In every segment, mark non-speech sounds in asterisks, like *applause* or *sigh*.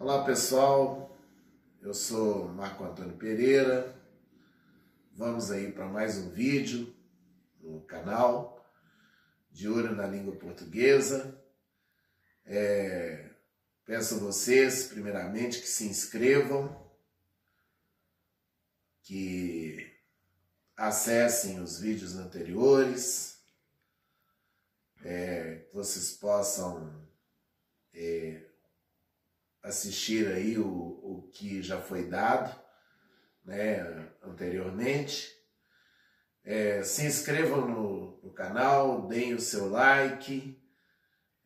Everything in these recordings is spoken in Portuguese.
Olá pessoal, eu sou Marco Antônio Pereira. Vamos aí para mais um vídeo no canal de Olho na Língua Portuguesa. É, peço a vocês, primeiramente, que se inscrevam, que acessem os vídeos anteriores, é, que vocês possam é, assistir aí o, o que já foi dado né, anteriormente. É, se inscrevam no, no, canal, deem o seu like,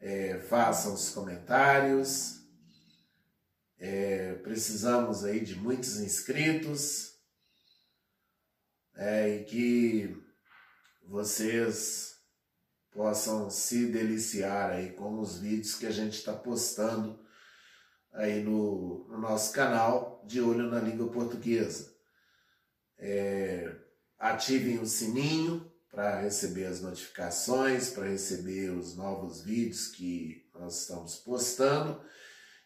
é, façam os comentários. É, precisamos aí de muitos inscritos é, e que vocês possam se deliciar aí com os vídeos que a gente está postando aí no, no, nosso canal de Olho na Língua Portuguesa. É, ativem o sininho para receber as notificações, para receber os novos vídeos que nós estamos postando.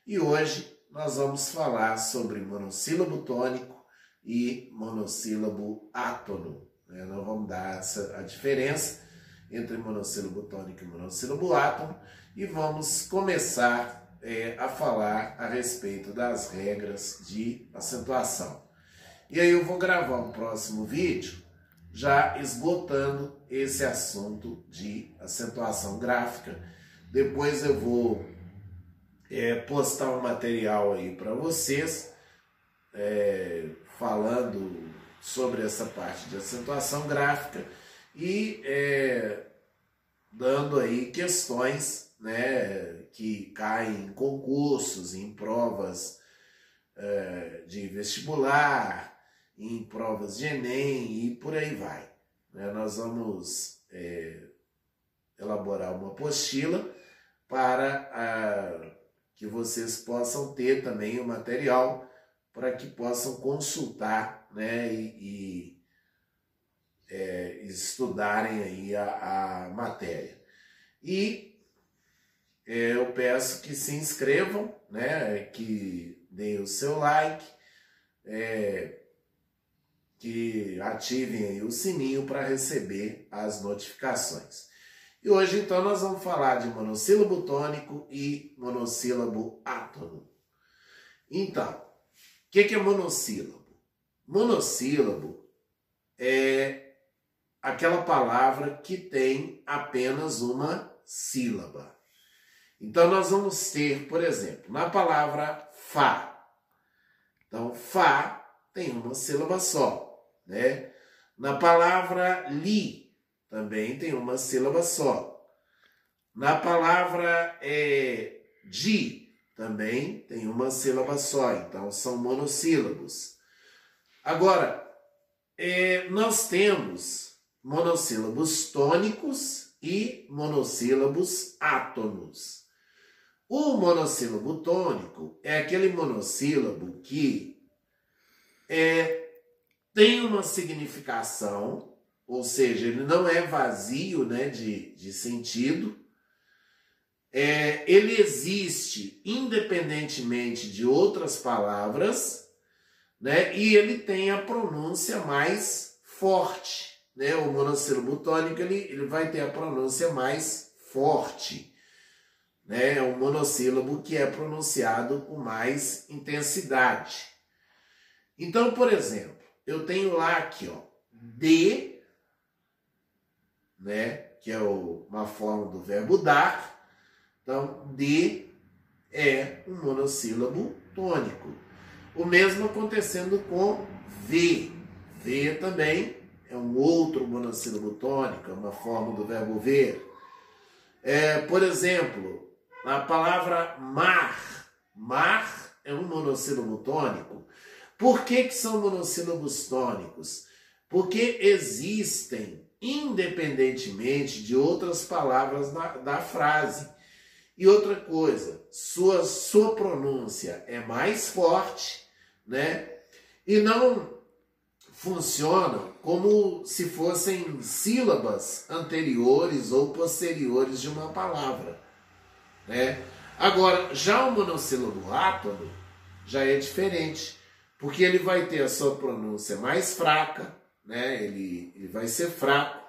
E hoje nós vamos falar sobre monossílabo tônico e monossílabo átono. Né? Nós vamos dar essa, a diferença entre monossílabo tônico e monossílabo átono e vamos começar é, a falar a respeito das regras de acentuação. E aí eu vou gravar um próximo vídeo já esgotando esse assunto de acentuação gráfica. Depois eu vou é, postar um material aí para vocês é, falando sobre essa parte de acentuação gráfica e é, dando aí questões né, que caem em concursos, em provas é, de vestibular, em provas de Enem e por aí vai. Né? Nós vamos é, elaborar uma apostila para a, que vocês possam ter também o material para que possam consultar né, e, e é, estudarem aí a, a matéria. E eu peço que se inscrevam, né, que deem o seu like, é, que ativem o sininho para receber as notificações. E hoje então nós vamos falar de monossílabo tônico e monossílabo átono. Então, o que, que é monossílabo? Monossílabo é aquela palavra que tem apenas uma sílaba. Então, nós vamos ter, por exemplo, na palavra Fá. Então, Fá tem uma sílaba só, né? Na palavra Li, também tem uma sílaba só. Na palavra é, Di, também tem uma sílaba só, então são monossílabos. Agora, é, nós temos monossílabos tônicos e monossílabos átonos. O monossílabo tônico é aquele monossílabo que é, tem uma significação, ou seja, ele não é vazio né, de, de sentido. É, ele existe independentemente de outras palavras, né, e ele tem a pronúncia mais forte. Né? O monossílabo tônico ele, ele vai ter a pronúncia mais forte né, é um monossílabo que é pronunciado com mais intensidade. Então, por exemplo, eu tenho lá aqui, ó, de, né, que é o, uma forma do verbo dar. Então, de é um monossílabo tônico. O mesmo acontecendo com V. V também é um outro monossílabo tônico, é uma forma do verbo ver. É, por exemplo, a palavra mar. Mar é um monossílabo tônico. Por que, que são monossílabos tônicos? Porque existem, independentemente de outras palavras da, da frase. E outra coisa, sua, sua pronúncia é mais forte, né? E não funcionam como se fossem sílabas anteriores ou posteriores de uma palavra. Né? Agora, já o monossílabo átono já é diferente, porque ele vai ter a sua pronúncia mais fraca, né? ele, ele vai ser fraco,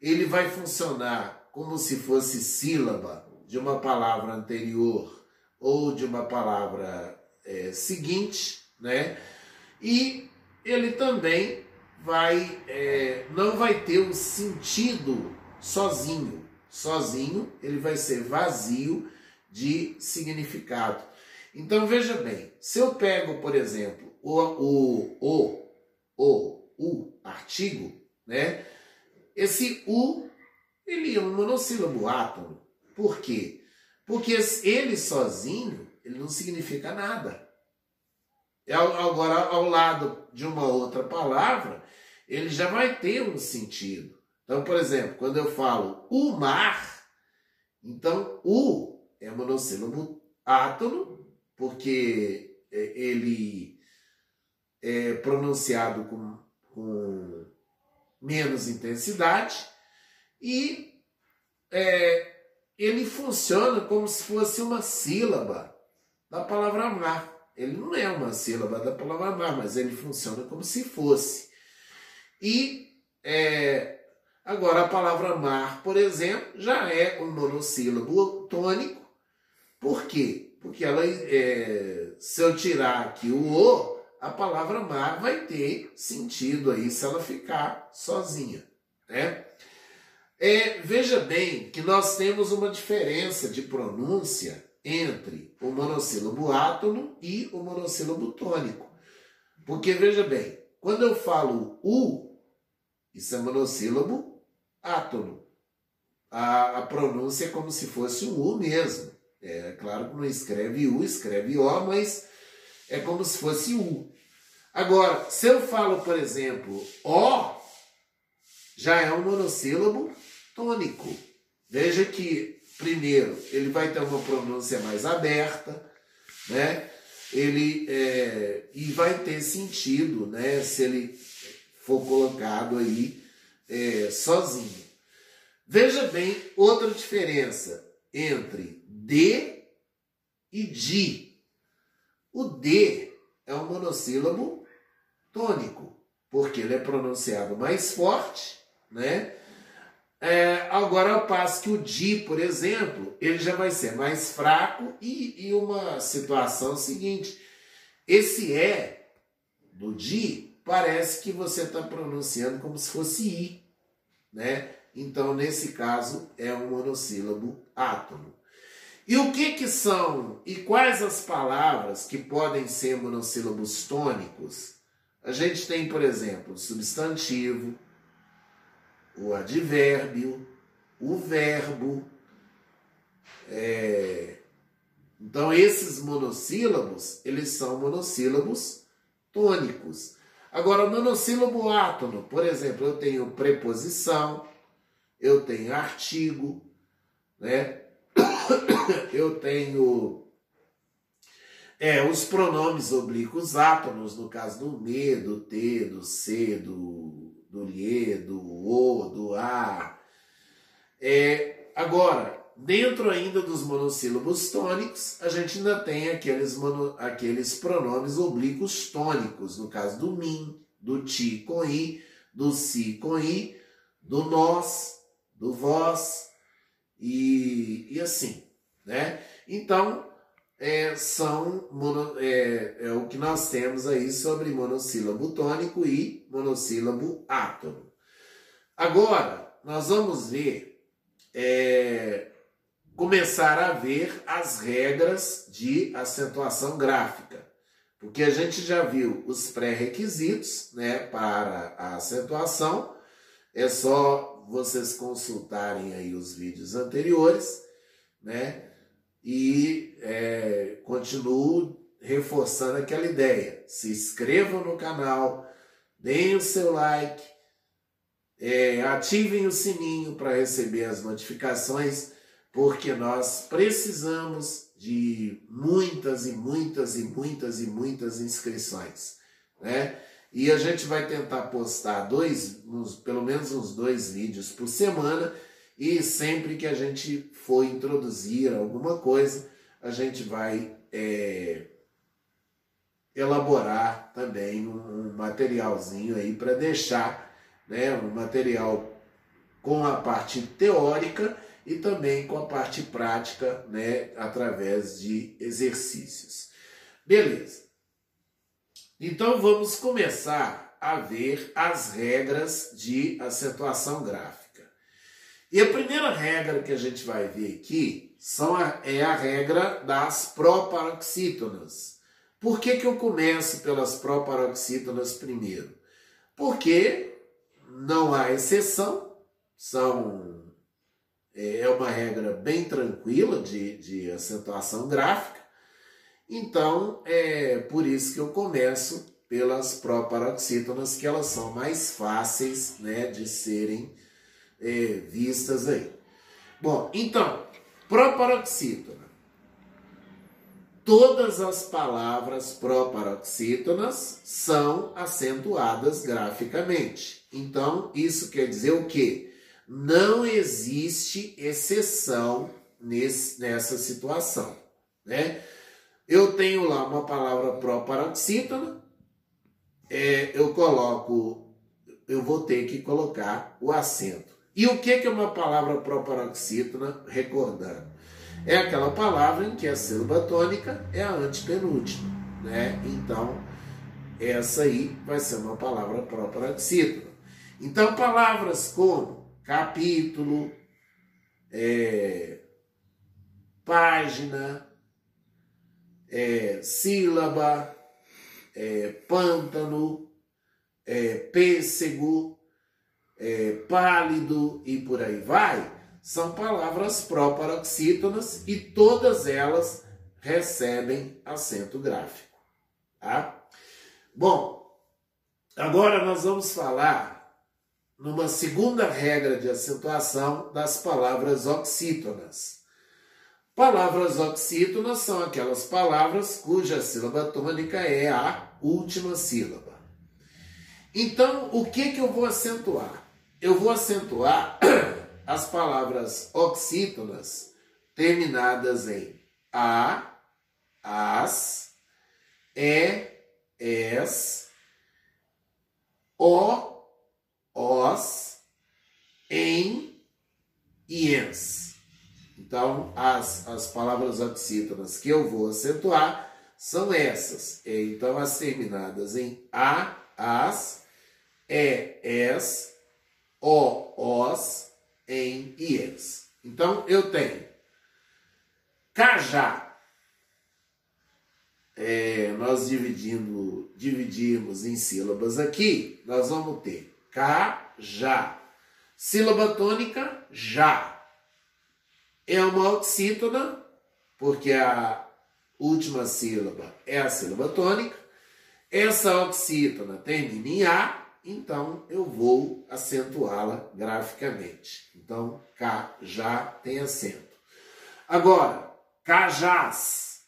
ele vai funcionar como se fosse sílaba de uma palavra anterior ou de uma palavra é, seguinte, né? E ele também vai é, não vai ter um sentido sozinho. Sozinho ele vai ser vazio de significado. Então veja bem, se eu pego, por exemplo, o, o, o, o, o artigo, né? Esse u ele é um monossílabo átono. Por quê? Porque ele sozinho ele não significa nada. Agora, ao lado de uma outra palavra, ele já vai ter um sentido. Então, por exemplo, quando eu falo o mar, então o é monossílabo átono, porque é, ele é pronunciado com, com menos intensidade e é, ele funciona como se fosse uma sílaba da palavra mar. Ele não é uma sílaba da palavra mar, mas ele funciona como se fosse. E é, agora a palavra mar, por exemplo, já é um monossílabo tônico. Por quê? Porque ela, é, se eu tirar aqui o o, a palavra mar vai ter sentido aí se ela ficar sozinha, né? É, veja bem que nós temos uma diferença de pronúncia entre o monossílabo átono e o monossílabo tônico. Porque veja bem, quando eu falo U, isso é monossílabo átono. A, a pronúncia é como se fosse um U mesmo. É claro que não escreve U, escreve O, mas é como se fosse U. Agora, se eu falo, por exemplo, O, já é um monossílabo tônico. Veja que primeiro, ele vai ter uma pronúncia mais aberta, né? Ele é, e vai ter sentido, né? Se ele for colocado aí é, sozinho. Veja bem outra diferença entre D e Di. O D é um monossílabo tônico, porque ele é pronunciado mais forte, né? É, agora, ao passo que o Di, por exemplo, ele já vai ser mais fraco e, e uma situação seguinte: esse é do Di parece que você está pronunciando como se fosse I, né? Então, nesse caso, é um monossílabo átono. E o que que são e quais as palavras que podem ser monossílabos tônicos? A gente tem, por exemplo, substantivo, o advérbio, o verbo. É... Então, esses monossílabos, eles são monossílabos tônicos. Agora, monossílabo átono, por exemplo, eu tenho preposição, eu tenho artigo, né? *coughs* eu tenho é, os pronomes oblíquos átonos, no caso do me, do te, do se, do do lhe, do o, do a. É, agora, dentro ainda dos monossílabos tônicos, a gente ainda tem aqueles, mono, aqueles pronomes oblíquos tônicos, no caso do mim, do ti com i, do si com i, do nós, do vós e, e assim, né? Então, é, são mono, é, é, o que nós temos aí sobre monossílabo tônico e monossílabo átono. Agora, nós vamos ver, é, começar a ver as regras de acentuação gráfica. Porque a gente já viu os pré-requisitos né, para a acentuação, é só vocês consultarem aí os vídeos anteriores, né? e é, continuo reforçando aquela ideia. Se inscrevam no canal, deem o seu like, é, ativem o sininho para receber as notificações, porque nós precisamos de muitas e muitas e muitas e muitas inscrições, né? E a gente vai tentar postar dois, uns, pelo menos uns dois vídeos por semana e sempre que a gente for introduzir alguma coisa, a gente vai é, elaborar também um, um materialzinho aí para deixar né, um material com a parte teórica e também com a parte prática, né, através de exercícios. Beleza. Então vamos começar a ver as regras de acentuação gráfica. E a primeira regra que a gente vai ver aqui são a, é a regra das proparoxítonas. Por que, que eu começo pelas proparoxítonas primeiro? Porque não há exceção, são é, uma regra bem tranquila de, de acentuação gráfica, então é por isso que eu começo pelas proparoxítonas, que elas são mais fáceis né, de serem é, vistas aí. Bom, então, proparoxítona. Todas as palavras proparoxítonas são acentuadas graficamente. Então, isso quer dizer o quê? Não existe exceção nesse, nessa situação. Né? Eu tenho lá uma palavra proparoxítona, é, eu coloco, eu vou ter que colocar o acento. E o que é uma palavra proparoxítona? Recordando, é aquela palavra em que a sílaba tônica é a antepenúltima, né? Então, essa aí vai ser uma palavra proparoxítona. Então, palavras como capítulo, é, página, é, sílaba, é, pântano, é, pêssego, é, pálido e por aí vai, são palavras proparoxítonas e todas elas recebem acento gráfico. Tá? Bom, agora nós vamos falar numa segunda regra de acentuação das palavras oxítonas. Palavras oxítonas são aquelas palavras cuja sílaba tônica é a última sílaba. Então, o que, que eu vou acentuar? Eu vou acentuar *clears throat* as palavras oxítonas terminadas em a, as, e, es, o, os, em e ens. Então, as, as palavras oxítonas que eu vou acentuar são essas. Então, as terminadas em a, as, e, es, o, os, em e es. Então, eu tenho cajá. É, nós dividimos em sílabas aqui, nós vamos ter cajá. Sílaba tônica, já é uma oxítona, porque a última sílaba é a sílaba tônica. Essa oxítona termina em A, então eu vou acentuá-la graficamente. Então, K já tem acento. Agora, cajás.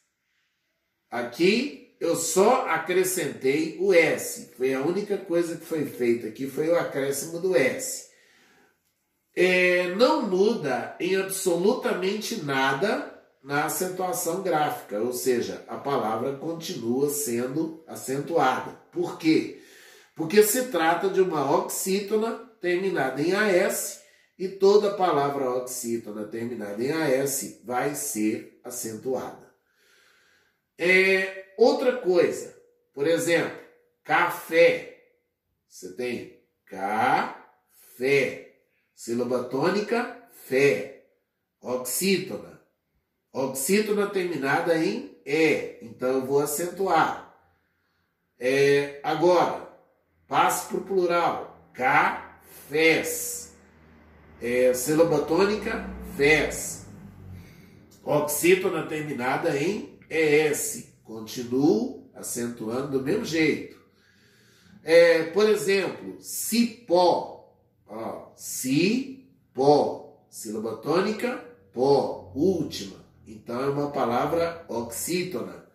Aqui eu só acrescentei o S. Foi a única coisa que foi feita aqui, foi o acréscimo do S é, não muda em absolutamente nada na acentuação gráfica, ou seja, a palavra continua sendo acentuada. Por quê? Porque se trata de uma oxítona terminada em AS e toda palavra oxítona terminada em AS vai ser acentuada. É, outra coisa, por exemplo, café. Você tem café. Sílaba tônica, fé. Oxítona. Oxítona terminada em E. Então eu vou acentuar. É, agora, passo para o plural. Cafés. É, sílaba tônica, fés. Oxítona terminada em ES. Continuo acentuando do mesmo jeito. É, por exemplo, cipó. Ó, si, pó. Sílaba tônica, pó. Última. Então é uma palavra oxítona.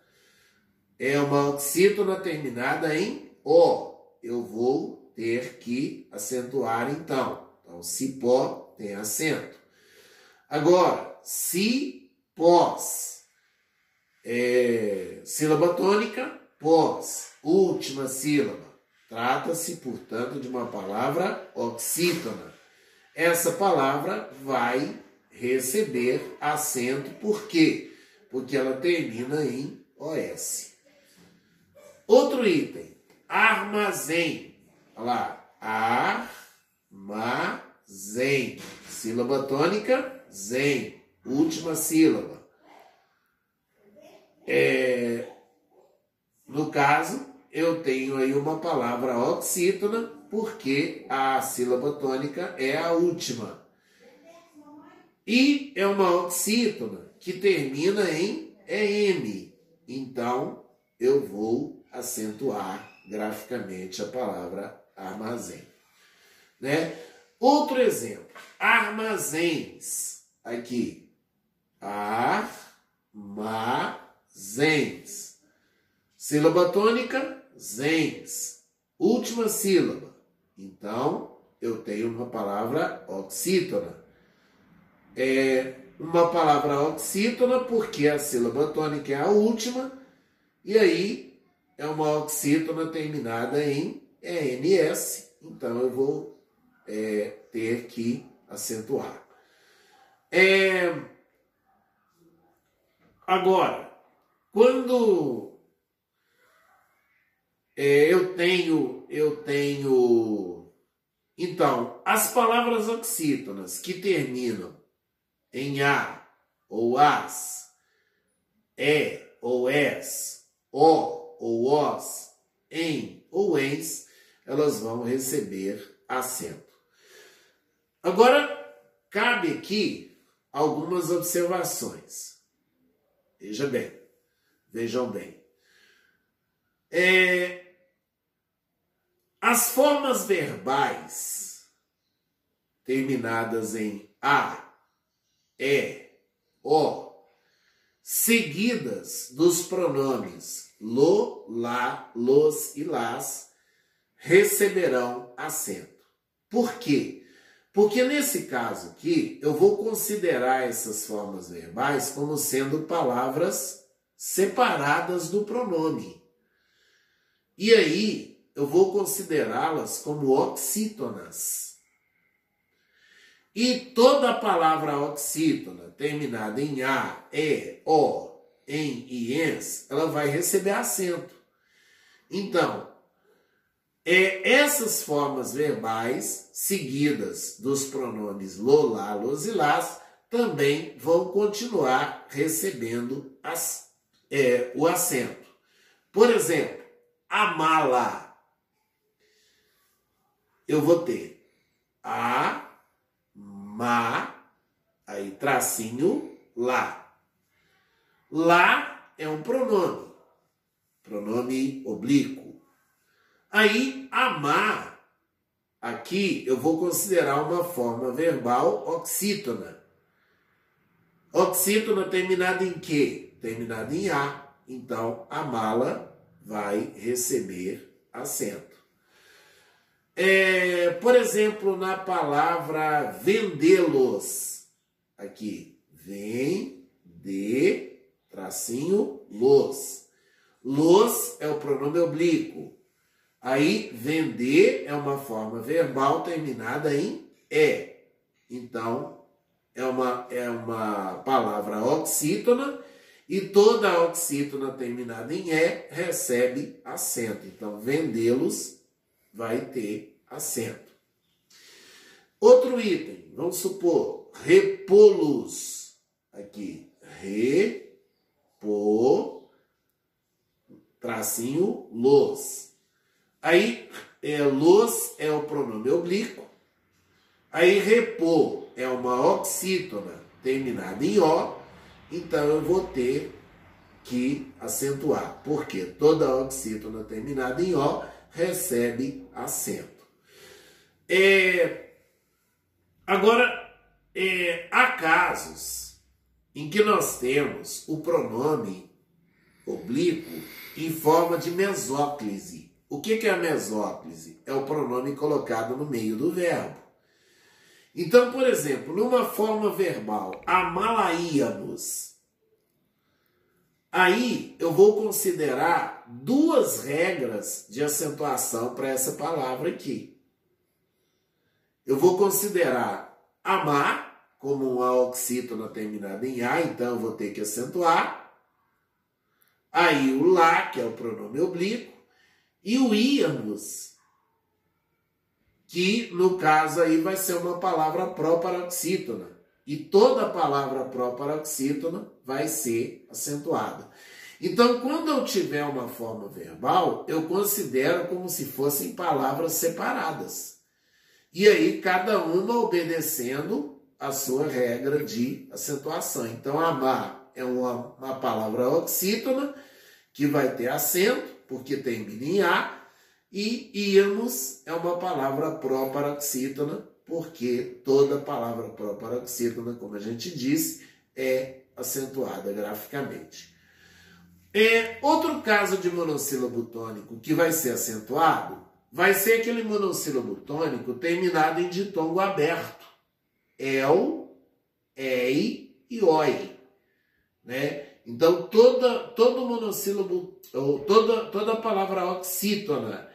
É uma oxítona terminada em O. Eu vou ter que acentuar então. Então, cipó tem acento. Agora, si, pós. É, sílaba tônica, pós, última sílaba. Trata-se, portanto, de uma palavra oxítona. Essa palavra vai receber acento, por quê? Porque ela termina em OS. Outro item, armazém. Olha lá, armazém. Sílaba tônica, zen. Última sílaba. É, no caso, eu tenho aí uma palavra oxítona, porque a sílaba tônica é a última. E é uma oxítona que termina em EM. Então, eu vou acentuar graficamente a palavra armazém. Né? Outro exemplo, armazéns. Aqui, armazéns zens. Sílaba tônica, zens. Última sílaba. Então, eu tenho uma palavra oxítona. É uma palavra oxítona porque a sílaba tônica é a última, e aí é uma oxítona terminada em ENS, então eu vou é, ter que acentuar. É, agora, quando é, eu tenho, eu tenho, então, as palavras oxítonas que terminam em a ou as, é ou es, o ou os, em ou ens, elas vão receber acento. Agora, cabe aqui algumas observações. Veja bem. Vejam bem. É, as formas verbais terminadas em a, e, o, seguidas dos pronomes lo, lá, los e las, receberão acento. Por quê? Porque nesse caso aqui, eu vou considerar essas formas verbais como sendo palavras separadas do pronome. E aí eu vou considerá-las como oxítonas. E toda palavra oxítona terminada em a, e, o, em e ens, ela vai receber acento. Então, é, essas formas verbais, seguidas dos pronomes lo, lá, los e las, também vão continuar recebendo as é, o acento. Por exemplo, a mala. Eu vou ter a, ma, aí tracinho, lá. Lá é um pronome, pronome oblíquo. Aí, amar, aqui eu vou considerar uma forma verbal oxítona. Oxítona terminada em quê? Terminado em A, então a mala vai receber acento. É, por exemplo, na palavra vendê-los, aqui, vem de tracinho los. Los é o pronome oblíquo. Aí, vender é uma forma verbal terminada em E. Então, é uma, é uma palavra oxítona e toda oxítona terminada em E recebe acento. Então, vendê-los vai ter acento. Outro item, vamos supor, repô-los. Aqui, repô, tracinho, los. Aí, é, los é o pronome oblíquo. Aí, repô é uma oxítona terminada em O então eu vou ter que acentuar, porque toda oxítona terminada em O recebe acento. É, agora, é, há casos em que nós temos o pronome oblíquo em forma de mesóclise. O que, é a mesóclise? É o pronome colocado no meio do verbo. Então, por exemplo, numa forma verbal, amalaíamos. Aí eu vou considerar duas regras de acentuação para essa palavra aqui. Eu vou considerar amar como uma oxítona terminada em A, então eu vou ter que acentuar. Aí o lá, que é o pronome oblíquo, e o íamos, que no caso aí vai ser uma palavra pró-paroxítona. E toda palavra pró-paroxítona vai ser acentuada. Então, quando eu tiver uma forma verbal, eu considero como se fossem palavras separadas. E aí, cada uma obedecendo a sua regra de acentuação. Então, amar é uma, uma palavra oxítona, que vai ter acento, porque termina em A, e irmos é uma palavra pró-paroxítona, porque toda palavra pró-paroxítona, como a gente disse, é acentuada graficamente. É, outro caso de monossílabo tônico que vai ser acentuado vai ser aquele monossílabo tônico terminado em ditongo aberto. El, ei e oi. Né? Então, toda, todo monossílabo, ou toda, toda palavra oxítona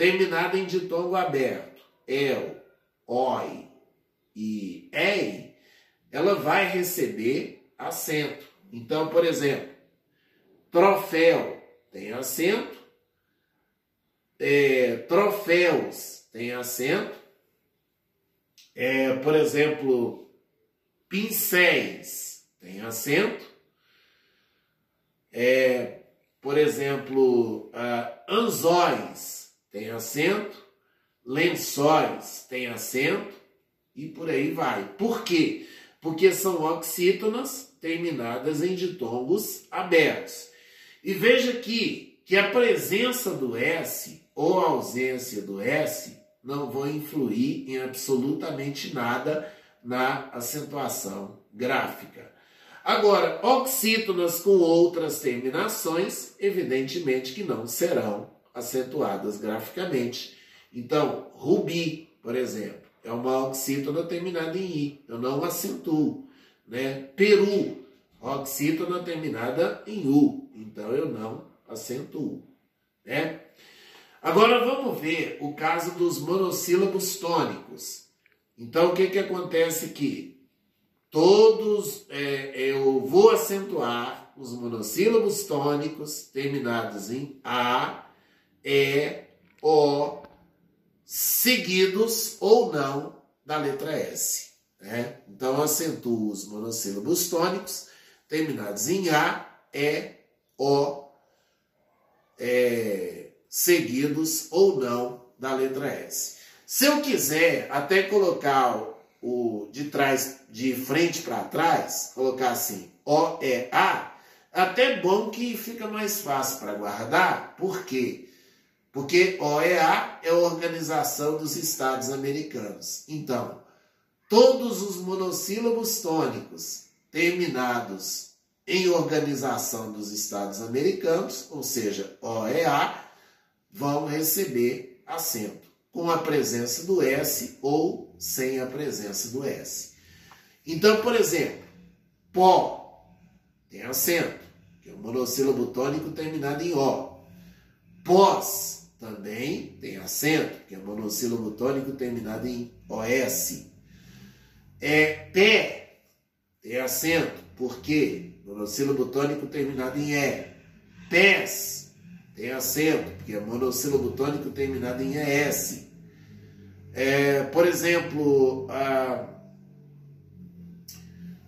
terminada em ditongo aberto, el, oi e ei, ela vai receber acento. Então, por exemplo, troféu tem acento, é, troféus tem acento, é, por exemplo, pincéis tem acento, é, por exemplo, uh, anzóis tem acento, lençóis tem acento e por aí vai. Por quê? Porque são oxítonas terminadas em ditongos abertos. E veja aqui que a presença do S ou a ausência do S não vão influir em absolutamente nada na acentuação gráfica. Agora, oxítonas com outras terminações, evidentemente que não serão acentuadas graficamente. Então, rubi, por exemplo, é uma oxítona terminada em i, eu não acentuo. Né? Peru, oxítona terminada em u, então eu não acentuo. Né? Agora vamos ver o caso dos monossílabos tônicos. Então o que, que acontece aqui? Todos, é, eu vou acentuar os monossílabos tônicos terminados em A, E, O, seguidos ou não da letra S. Né? Então eu acentuo os monossílabos tônicos terminados em A, E, O, é, seguidos ou não da letra S. Se eu quiser até colocar o de trás, de frente para trás, colocar assim, O, E, A, até bom que fica mais fácil para guardar, por quê? Porque OEA é a Organização dos Estados Americanos. Então, todos os monossílabos tônicos terminados em Organização dos Estados Americanos, ou seja, OEA, vão receber acento com a presença do S ou sem a presença do S. Então, por exemplo, pó tem acento, que é um monossílabo tônico terminado em O. Pós também tem acento, que é monossílabo tônico terminado em OS. É pé tem acento, porque monossílabo tônico terminado em E. Pés tem acento, porque é monossílabo tônico terminado em ES. É, por exemplo,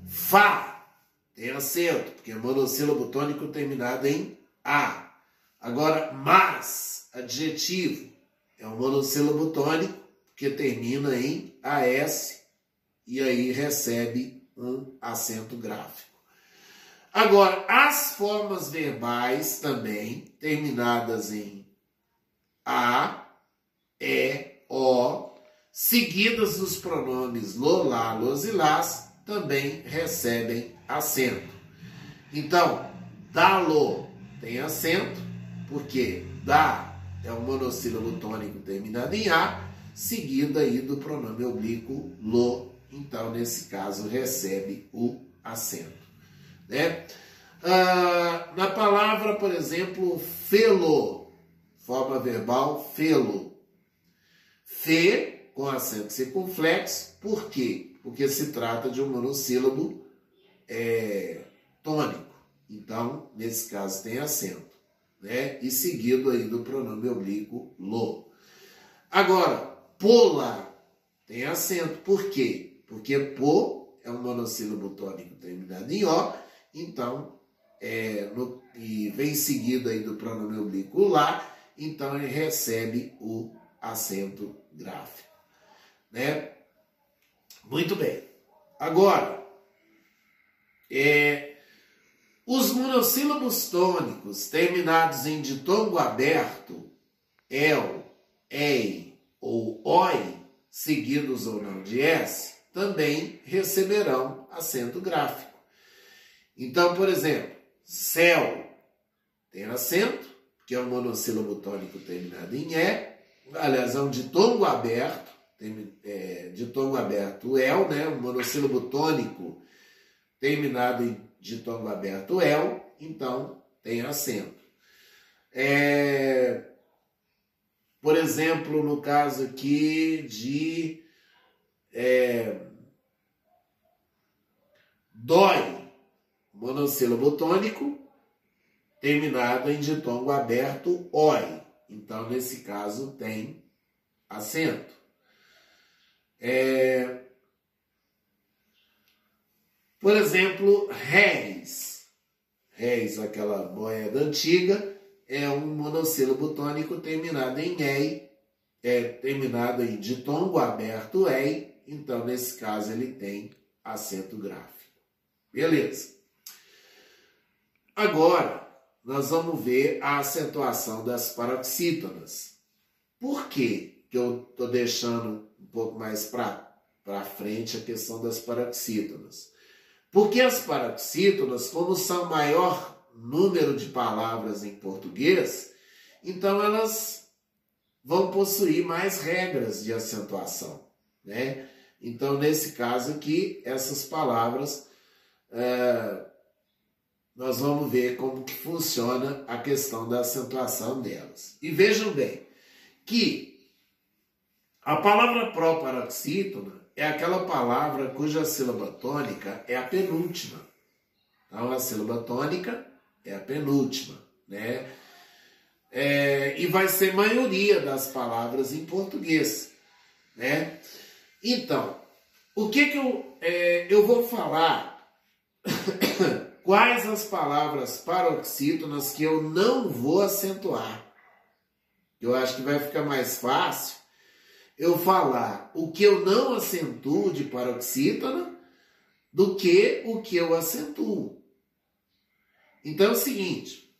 Fá tem acento, porque é monossílabo tônico terminado em A. Agora, mas adjetivo. É um monossílabo tônico que termina em AS e aí recebe um acento gráfico. Agora, as formas verbais também, terminadas em A, E, O, seguidas dos pronomes lo, lá, los e las, também recebem acento. Então, dá-lo tem acento, porque dá é um monossílabo tônico terminado em A, seguido aí do pronome oblíquo lo. Então, nesse caso, recebe o acento. Né? Ah, na palavra, por exemplo, felo, forma verbal, felo. Fe, com acento circunflexo, por quê? Porque se trata de um monossílabo é, tônico. Então, nesse caso, tem acento. Né? E seguido aí do pronome oblíquo lo. Agora, pola tem acento. Por quê? Porque po é um monossílabo tônico terminado em O, então é, no, e vem seguido aí do pronome oblíquo lá, então ele recebe o acento gráfico. Né? Muito bem. Agora, é, os monossílabos tônicos terminados em ditongo aberto, el, ei ou oi, seguidos ou não de s, também receberão acento gráfico. Então, por exemplo, Céu tem acento, que é um monossílabo tônico terminado em E, aliás, é um ditongo aberto, tem, é, ditongo aberto El, né, um monossílabo tônico terminado em ditongo aberto El, então tem acento. É, por exemplo, no caso aqui de é, dói, monossílabo tônico, terminado em ditongo aberto oi. Então, nesse caso, tem acento. É... Por exemplo, réis. Réis, aquela moeda antiga, é um monossílabo tônico terminado em ei, é terminado em ditongo aberto ei, então nesse caso ele tem acento gráfico. Beleza. Agora, nós vamos ver a acentuação das paroxítonas. Por que, eu estou deixando um pouco mais para frente a questão das paroxítonas? Porque as paroxítonas, como são maior número de palavras em português, então elas vão possuir mais regras de acentuação, né? Então, nesse caso aqui, essas palavras é, nós vamos ver como que funciona a questão da acentuação delas. E vejam bem que a palavra proparoxítona é aquela palavra cuja sílaba tônica é a penúltima. Então, a sílaba tônica é a penúltima, né? É, e vai ser maioria das palavras em português, né? Então, o que que eu, é, eu vou falar *coughs* quais as palavras paroxítonas que eu não vou acentuar. Eu acho que vai ficar mais fácil eu falar o que eu não acentuo de paroxítona do que o que eu acentuo. Então é o seguinte,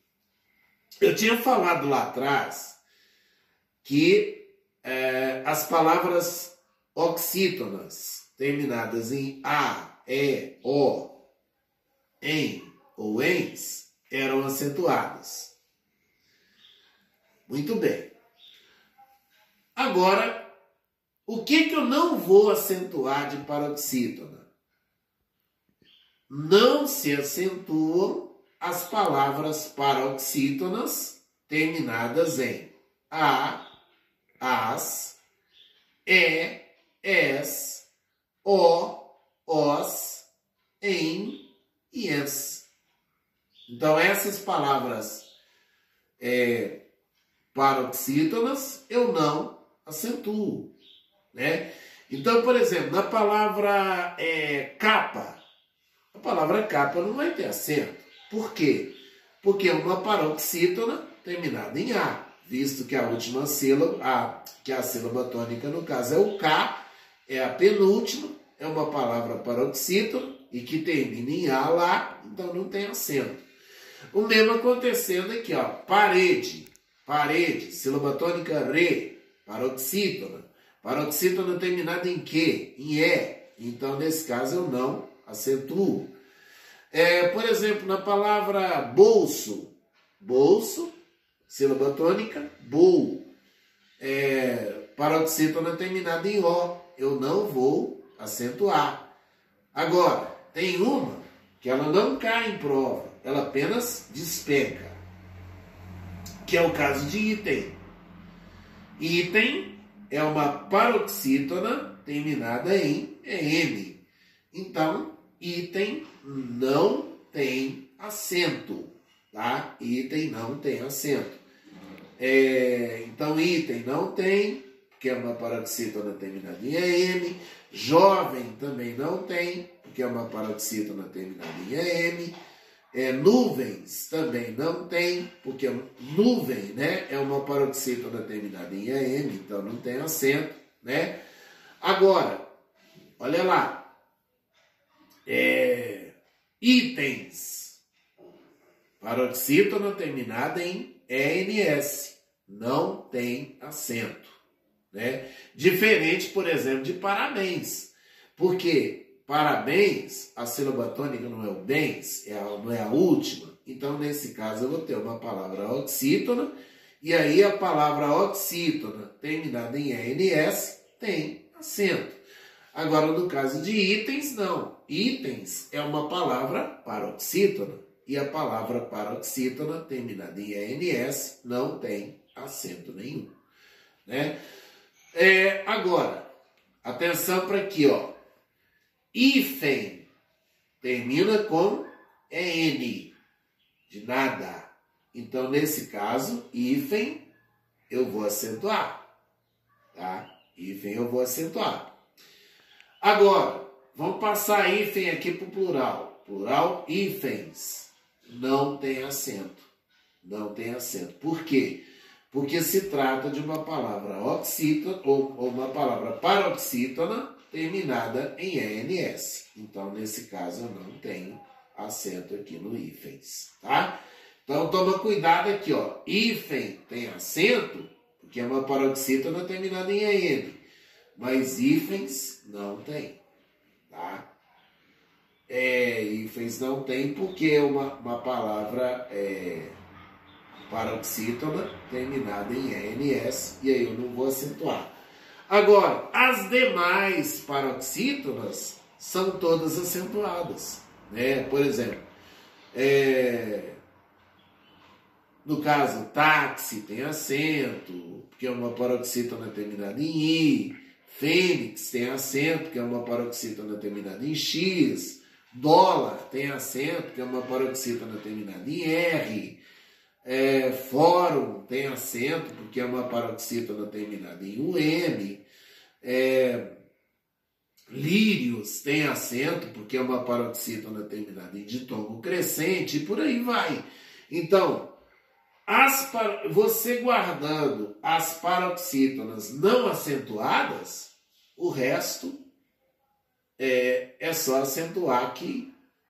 eu tinha falado lá atrás que é, as palavras oxítonas terminadas em A, E, O, em ou ens eram acentuadas. Muito bem. Agora, o que, que eu não vou acentuar de paroxítona? Não se acentuam as palavras paroxítonas terminadas em a, as, e, es, o, os, em, yes. Então, essas palavras é, paroxítonas eu não acentuo. Né? Então, por exemplo, na palavra é, capa, a palavra capa não vai ter acento. Por quê? Porque é uma paroxítona terminada em A, visto que a última sílaba, a, que a sílaba tônica no caso é o K, é a penúltima, é uma palavra paroxítona, e que termina em A lá, então não tem acento. O mesmo acontecendo aqui, ó, parede, parede, sílaba tônica re, paroxítona, paroxítona terminada em que? Em E, então nesse caso eu não acentuo. É, por exemplo, na palavra bolso, bolso, sílaba tônica, bol, é, paroxítona terminada em O, eu não vou acentuar. Agora, tem uma que ela não cai em prova, ela apenas despenca. Que é o caso de item. Item é uma paroxítona terminada em EM. Então, item não tem acento, tá? Item não tem acento. É, então, item não tem, porque é uma paroxítona terminada em EM. Jovem também não tem, porque é uma paroxítona terminada em EM. É, nuvens também não tem, porque nuvem né, é uma paroxítona terminada em EM, então não tem acento. Né? Agora, olha lá. É, itens. Paroxítona terminada em ENS. Não tem acento. Né? Diferente, por exemplo, de parabéns. Porque parabéns, a sílaba tônica não é o bens, é a, não é a última. Então, nesse caso, eu vou ter uma palavra oxítona, e aí a palavra oxítona, terminada em ENS, tem acento. Agora, no caso de itens, não. Itens é uma palavra paroxítona, e a palavra paroxítona, terminada em ENS, não tem acento nenhum. Né? É, agora, atenção para aqui, ó. Hífen termina com EN, de nada. Então, nesse caso, hífen eu vou acentuar, tá? Hífen eu vou acentuar. Agora, vamos passar hífen aqui para o plural. Plural, hífens. Não tem acento. Não tem acento. Por quê? porque se trata de uma palavra oxítona ou, ou uma palavra paroxítona terminada em ENS. Então, nesse caso, eu não tenho acento aqui no hífens, tá? Então, toma cuidado aqui, ó. Hífen tem acento, porque é uma paroxítona terminada em EN, mas hífens não tem, tá? É, hífens não tem porque é uma, uma palavra... É, paroxítona terminada em ENS, e aí eu não vou acentuar. Agora, as demais paroxítonas são todas acentuadas. Né? Por exemplo, é, no caso, táxi tem acento, porque é uma paroxítona terminada em I. Fênix tem acento, que é uma paroxítona terminada em X. Dólar tem acento, que é uma paroxítona terminada em R. É, fórum tem acento, porque é uma paroxítona terminada em UM. É, lírios tem acento, porque é uma paroxítona terminada em ditongo crescente, e por aí vai. Então, você guardando as paroxítonas não acentuadas, o resto é, é só acentuar que